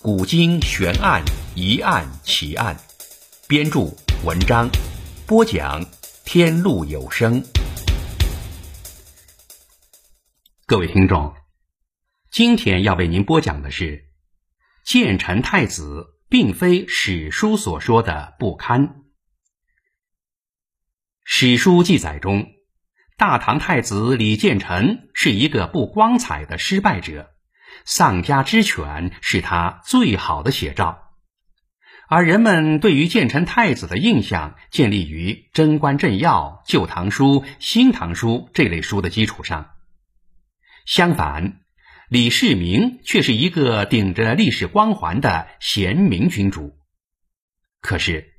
古今悬案疑案奇案》，编著文章，播讲天路有声。各位听众，今天要为您播讲的是建成太子。并非史书所说的不堪。史书记载中，大唐太子李建成是一个不光彩的失败者，丧家之犬是他最好的写照。而人们对于建成太子的印象，建立于《贞观政要》《旧唐书》《新唐书》这类书的基础上。相反。李世民却是一个顶着历史光环的贤明君主。可是，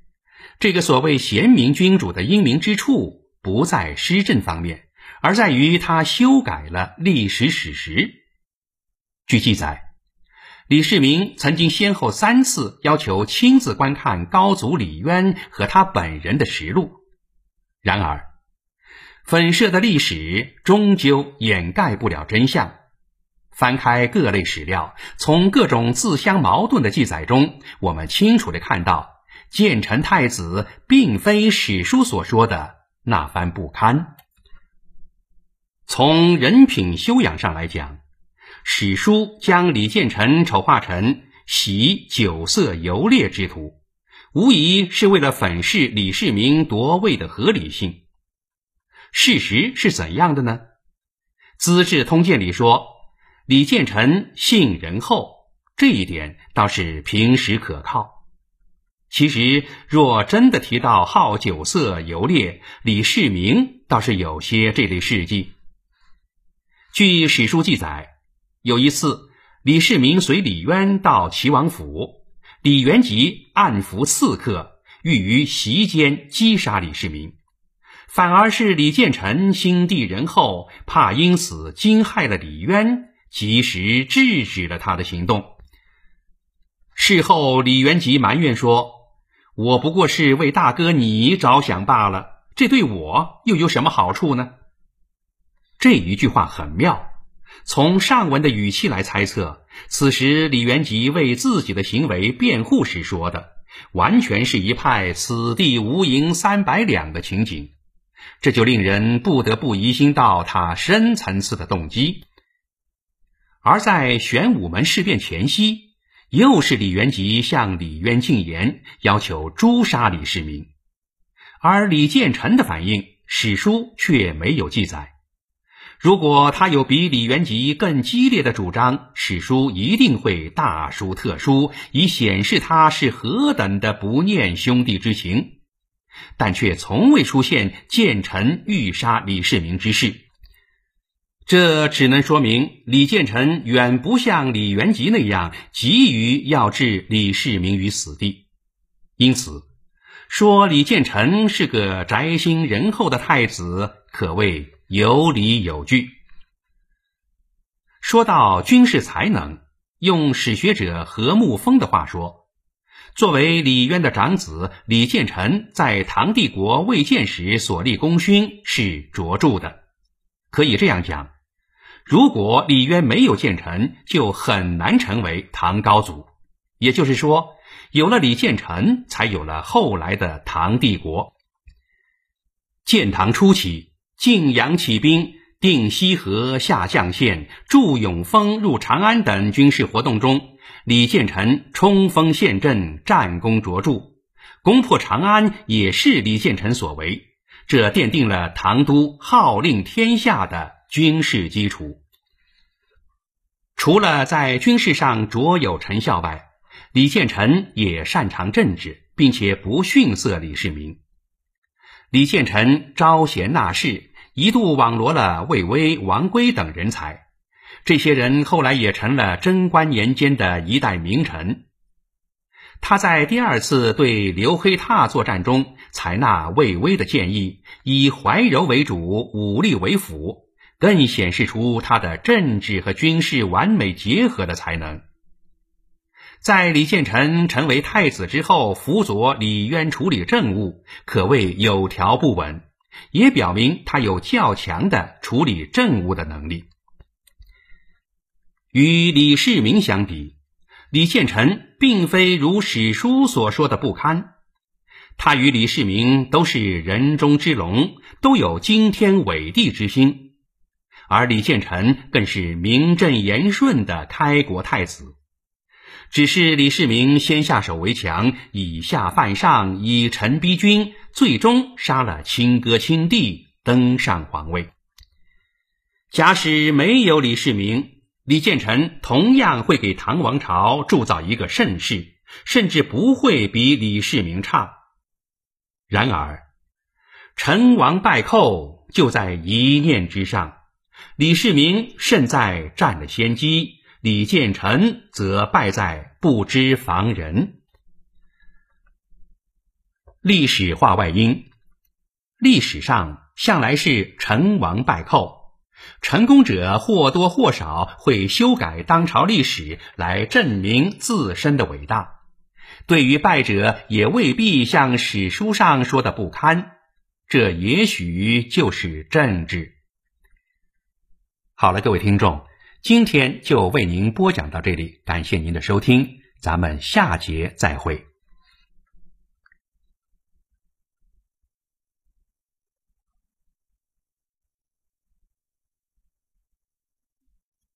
这个所谓贤明君主的英明之处，不在施政方面，而在于他修改了历史史实。据记载，李世民曾经先后三次要求亲自观看高祖李渊和他本人的实录，然而，粉饰的历史终究掩盖不了真相。翻开各类史料，从各种自相矛盾的记载中，我们清楚地看到，建成太子并非史书所说的那番不堪。从人品修养上来讲，史书将李建成丑化成喜酒色游猎之徒，无疑是为了粉饰李世民夺位的合理性。事实是怎样的呢？《资治通鉴》里说。李建成性仁厚，这一点倒是平实可靠。其实，若真的提到好酒色、游猎，李世民倒是有些这类事迹。据史书记载，有一次，李世民随李渊到齐王府，李元吉暗伏刺客，欲于席间击杀李世民，反而是李建成心地仁厚，怕因此惊害了李渊。及时制止了他的行动。事后，李元吉埋怨说：“我不过是为大哥你着想罢了，这对我又有什么好处呢？”这一句话很妙。从上文的语气来猜测，此时李元吉为自己的行为辩护时说的，完全是一派“此地无银三百两”的情景。这就令人不得不疑心到他深层次的动机。而在玄武门事变前夕，又是李元吉向李渊进言，要求诛杀李世民，而李建成的反应，史书却没有记载。如果他有比李元吉更激烈的主张，史书一定会大书特书，以显示他是何等的不念兄弟之情。但却从未出现建臣欲杀李世民之事。这只能说明李建成远不像李元吉那样急于要置李世民于死地，因此说李建成是个宅心仁厚的太子，可谓有理有据。说到军事才能，用史学者何沐风的话说，作为李渊的长子，李建成在唐帝国未建时所立功勋是卓著的，可以这样讲。如果李渊没有建成就很难成为唐高祖。也就是说，有了李建成，才有了后来的唐帝国。建唐初期，晋阳起兵，定西河下绛县，驻永丰入长安等军事活动中，李建成冲锋陷阵，战功卓著，攻破长安也是李建成所为。这奠定了唐都号令天下的。军事基础，除了在军事上卓有成效外，李建成也擅长政治，并且不逊色李世民。李建成招贤纳士，一度网罗了魏巍、王圭等人才，这些人后来也成了贞观年间的一代名臣。他在第二次对刘黑闼作战中采纳魏巍的建议，以怀柔为主，武力为辅，更显示出他的政治和军事完美结合的才能。在李建成成为太子之后，辅佐李渊处理政务，可谓有条不紊，也表明他有较强的处理政务的能力。与李世民相比，李建成并非如史书所说的不堪，他与李世民都是人中之龙，都有惊天伟地之心，而李建成更是名正言顺的开国太子。只是李世民先下手为强，以下犯上，以臣逼君，最终杀了亲哥亲弟，登上皇位。假使没有李世民，李建成同样会给唐王朝铸造一个盛世，甚至不会比李世民差。然而，成王败寇就在一念之上，李世民胜在占了先机。李建成则败在不知防人。历史话外音：历史上向来是成王败寇，成功者或多或少会修改当朝历史来证明自身的伟大；对于败者，也未必像史书上说的不堪。这也许就是政治。好了，各位听众。今天就为您播讲到这里，感谢您的收听，咱们下节再会。